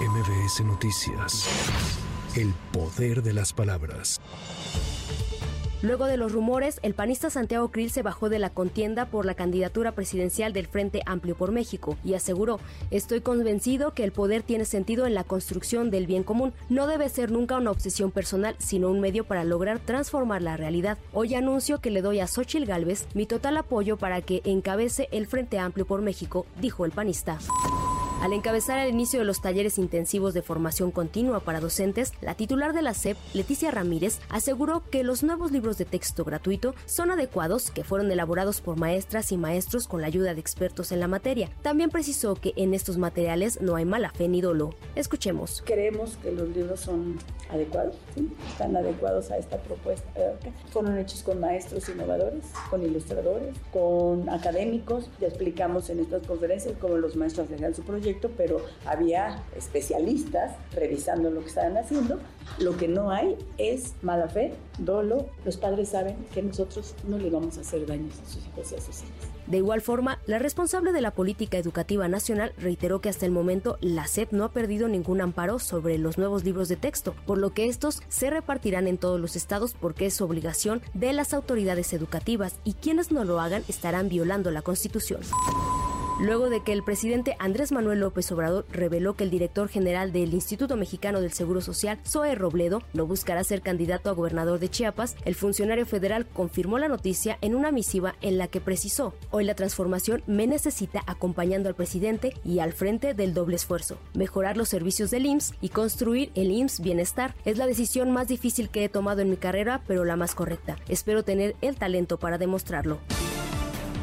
MBS Noticias. El poder de las palabras. Luego de los rumores, el panista Santiago Krill se bajó de la contienda por la candidatura presidencial del Frente Amplio por México y aseguró, estoy convencido que el poder tiene sentido en la construcción del bien común. No debe ser nunca una obsesión personal, sino un medio para lograr transformar la realidad. Hoy anuncio que le doy a Xochil Gálvez mi total apoyo para que encabece el Frente Amplio por México, dijo el panista. Al encabezar el inicio de los talleres intensivos de formación continua para docentes, la titular de la SEP, Leticia Ramírez, aseguró que los nuevos libros de texto gratuito son adecuados, que fueron elaborados por maestras y maestros con la ayuda de expertos en la materia. También precisó que en estos materiales no hay mala fe ni dolo. Escuchemos. Creemos que los libros son adecuados, ¿sí? están adecuados a esta propuesta. Fueron hechos con maestros innovadores, con ilustradores, con académicos. Ya explicamos en estas conferencias cómo los maestros hacían su proyecto pero había especialistas revisando lo que estaban haciendo. Lo que no hay es mala fe, dolo. Los padres saben que nosotros no le vamos a hacer daños a sus hijos y a sus hijas. De igual forma, la responsable de la política educativa nacional reiteró que hasta el momento la SEP no ha perdido ningún amparo sobre los nuevos libros de texto, por lo que estos se repartirán en todos los estados porque es obligación de las autoridades educativas y quienes no lo hagan estarán violando la Constitución luego de que el presidente Andrés Manuel López Obrador reveló que el director general del Instituto Mexicano del Seguro Social, Zoe Robledo, no buscará ser candidato a gobernador de Chiapas, el funcionario federal confirmó la noticia en una misiva en la que precisó, hoy la transformación me necesita acompañando al presidente y al frente del doble esfuerzo, mejorar los servicios del IMSS y construir el IMSS Bienestar. Es la decisión más difícil que he tomado en mi carrera, pero la más correcta. Espero tener el talento para demostrarlo.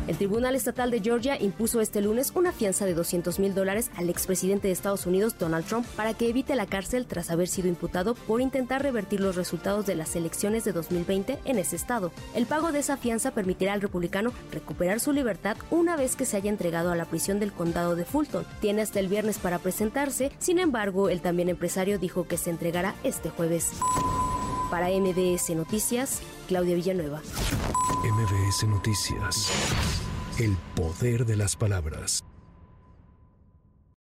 El Tribunal Estatal de Georgia impuso este lunes una fianza de 200 mil dólares al expresidente de Estados Unidos, Donald Trump, para que evite la cárcel tras haber sido imputado por intentar revertir los resultados de las elecciones de 2020 en ese estado. El pago de esa fianza permitirá al republicano recuperar su libertad una vez que se haya entregado a la prisión del condado de Fulton. Tiene hasta el viernes para presentarse, sin embargo, el también empresario dijo que se entregará este jueves. Para MBS Noticias, Claudia Villanueva. MBS Noticias. El poder de las palabras.